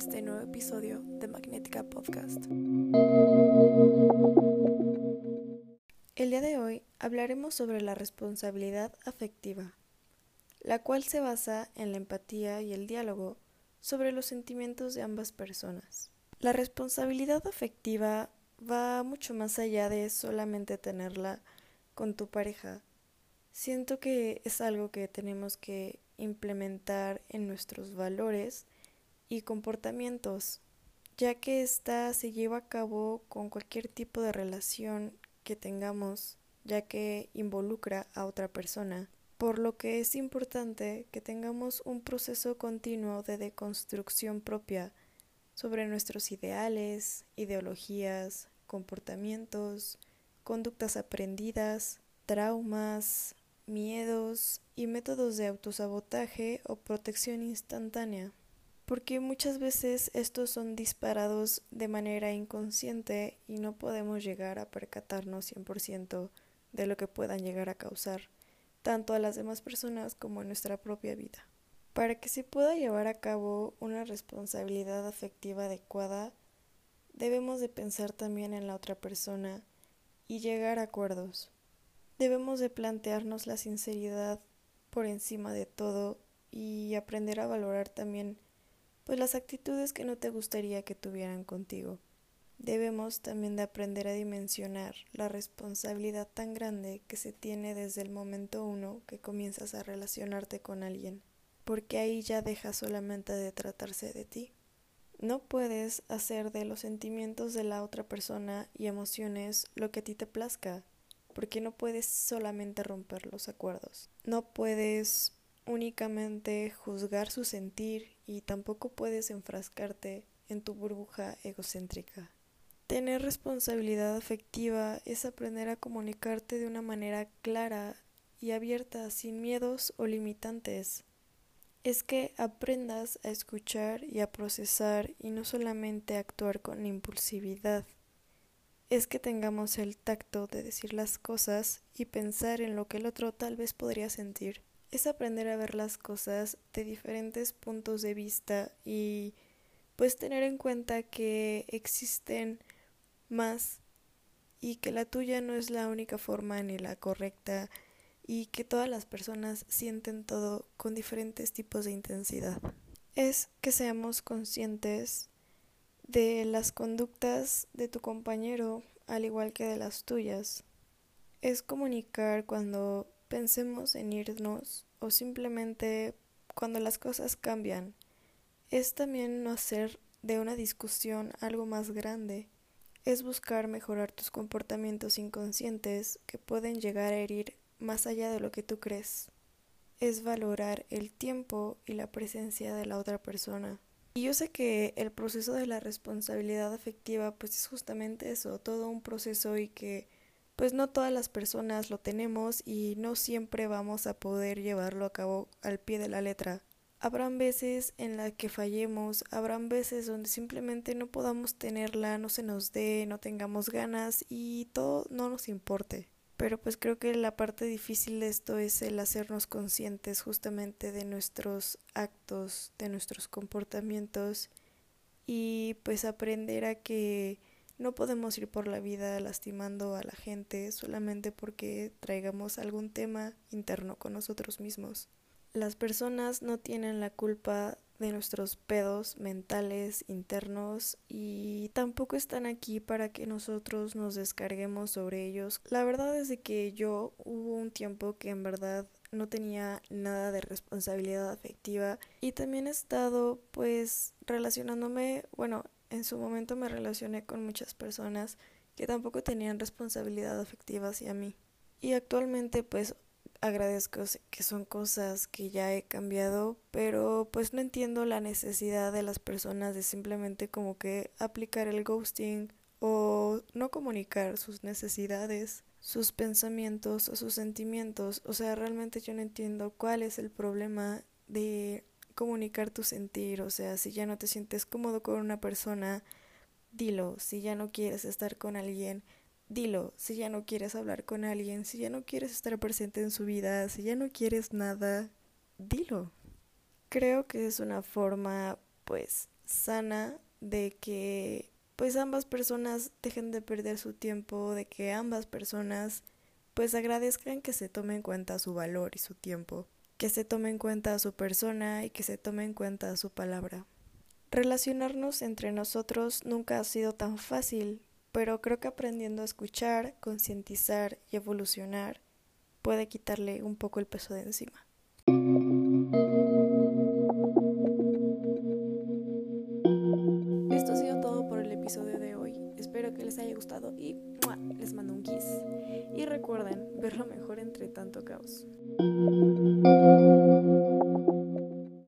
este nuevo episodio de Magnética Podcast. El día de hoy hablaremos sobre la responsabilidad afectiva, la cual se basa en la empatía y el diálogo sobre los sentimientos de ambas personas. La responsabilidad afectiva va mucho más allá de solamente tenerla con tu pareja. Siento que es algo que tenemos que implementar en nuestros valores y comportamientos, ya que ésta se lleva a cabo con cualquier tipo de relación que tengamos, ya que involucra a otra persona, por lo que es importante que tengamos un proceso continuo de deconstrucción propia sobre nuestros ideales, ideologías, comportamientos, conductas aprendidas, traumas, miedos y métodos de autosabotaje o protección instantánea, porque muchas veces estos son disparados de manera inconsciente y no podemos llegar a percatarnos 100% de lo que puedan llegar a causar, tanto a las demás personas como a nuestra propia vida. Para que se pueda llevar a cabo una responsabilidad afectiva adecuada, debemos de pensar también en la otra persona y llegar a acuerdos. Debemos de plantearnos la sinceridad por encima de todo y aprender a valorar también pues las actitudes que no te gustaría que tuvieran contigo. Debemos también de aprender a dimensionar la responsabilidad tan grande que se tiene desde el momento uno que comienzas a relacionarte con alguien, porque ahí ya deja solamente de tratarse de ti. No puedes hacer de los sentimientos de la otra persona y emociones lo que a ti te plazca, porque no puedes solamente romper los acuerdos. No puedes únicamente juzgar su sentir y tampoco puedes enfrascarte en tu burbuja egocéntrica. Tener responsabilidad afectiva es aprender a comunicarte de una manera clara y abierta, sin miedos o limitantes. Es que aprendas a escuchar y a procesar y no solamente a actuar con impulsividad es que tengamos el tacto de decir las cosas y pensar en lo que el otro tal vez podría sentir. Es aprender a ver las cosas de diferentes puntos de vista y pues tener en cuenta que existen más y que la tuya no es la única forma ni la correcta y que todas las personas sienten todo con diferentes tipos de intensidad. Es que seamos conscientes de las conductas de tu compañero al igual que de las tuyas. Es comunicar cuando pensemos en irnos o simplemente cuando las cosas cambian. Es también no hacer de una discusión algo más grande. Es buscar mejorar tus comportamientos inconscientes que pueden llegar a herir más allá de lo que tú crees. Es valorar el tiempo y la presencia de la otra persona. Y yo sé que el proceso de la responsabilidad afectiva pues es justamente eso, todo un proceso y que pues no todas las personas lo tenemos y no siempre vamos a poder llevarlo a cabo al pie de la letra. Habrán veces en las que fallemos, habrán veces donde simplemente no podamos tenerla, no se nos dé, no tengamos ganas y todo no nos importe. Pero pues creo que la parte difícil de esto es el hacernos conscientes justamente de nuestros actos, de nuestros comportamientos y pues aprender a que no podemos ir por la vida lastimando a la gente solamente porque traigamos algún tema interno con nosotros mismos. Las personas no tienen la culpa de nuestros pedos mentales internos y tampoco están aquí para que nosotros nos descarguemos sobre ellos. La verdad es que yo hubo un tiempo que en verdad no tenía nada de responsabilidad afectiva y también he estado pues relacionándome, bueno, en su momento me relacioné con muchas personas que tampoco tenían responsabilidad afectiva hacia mí. Y actualmente pues agradezco que son cosas que ya he cambiado, pero pues no entiendo la necesidad de las personas de simplemente como que aplicar el ghosting o no comunicar sus necesidades, sus pensamientos o sus sentimientos. O sea, realmente yo no entiendo cuál es el problema de comunicar tu sentir. O sea, si ya no te sientes cómodo con una persona, dilo. Si ya no quieres estar con alguien, dilo, si ya no quieres hablar con alguien, si ya no quieres estar presente en su vida, si ya no quieres nada, dilo. Creo que es una forma, pues, sana de que pues ambas personas dejen de perder su tiempo, de que ambas personas pues agradezcan que se tome en cuenta su valor y su tiempo, que se tome en cuenta a su persona y que se tome en cuenta su palabra. Relacionarnos entre nosotros nunca ha sido tan fácil, pero creo que aprendiendo a escuchar, concientizar y evolucionar puede quitarle un poco el peso de encima. Esto ha sido todo por el episodio de hoy. Espero que les haya gustado y les mando un kiss. Y recuerden ver lo mejor entre tanto caos.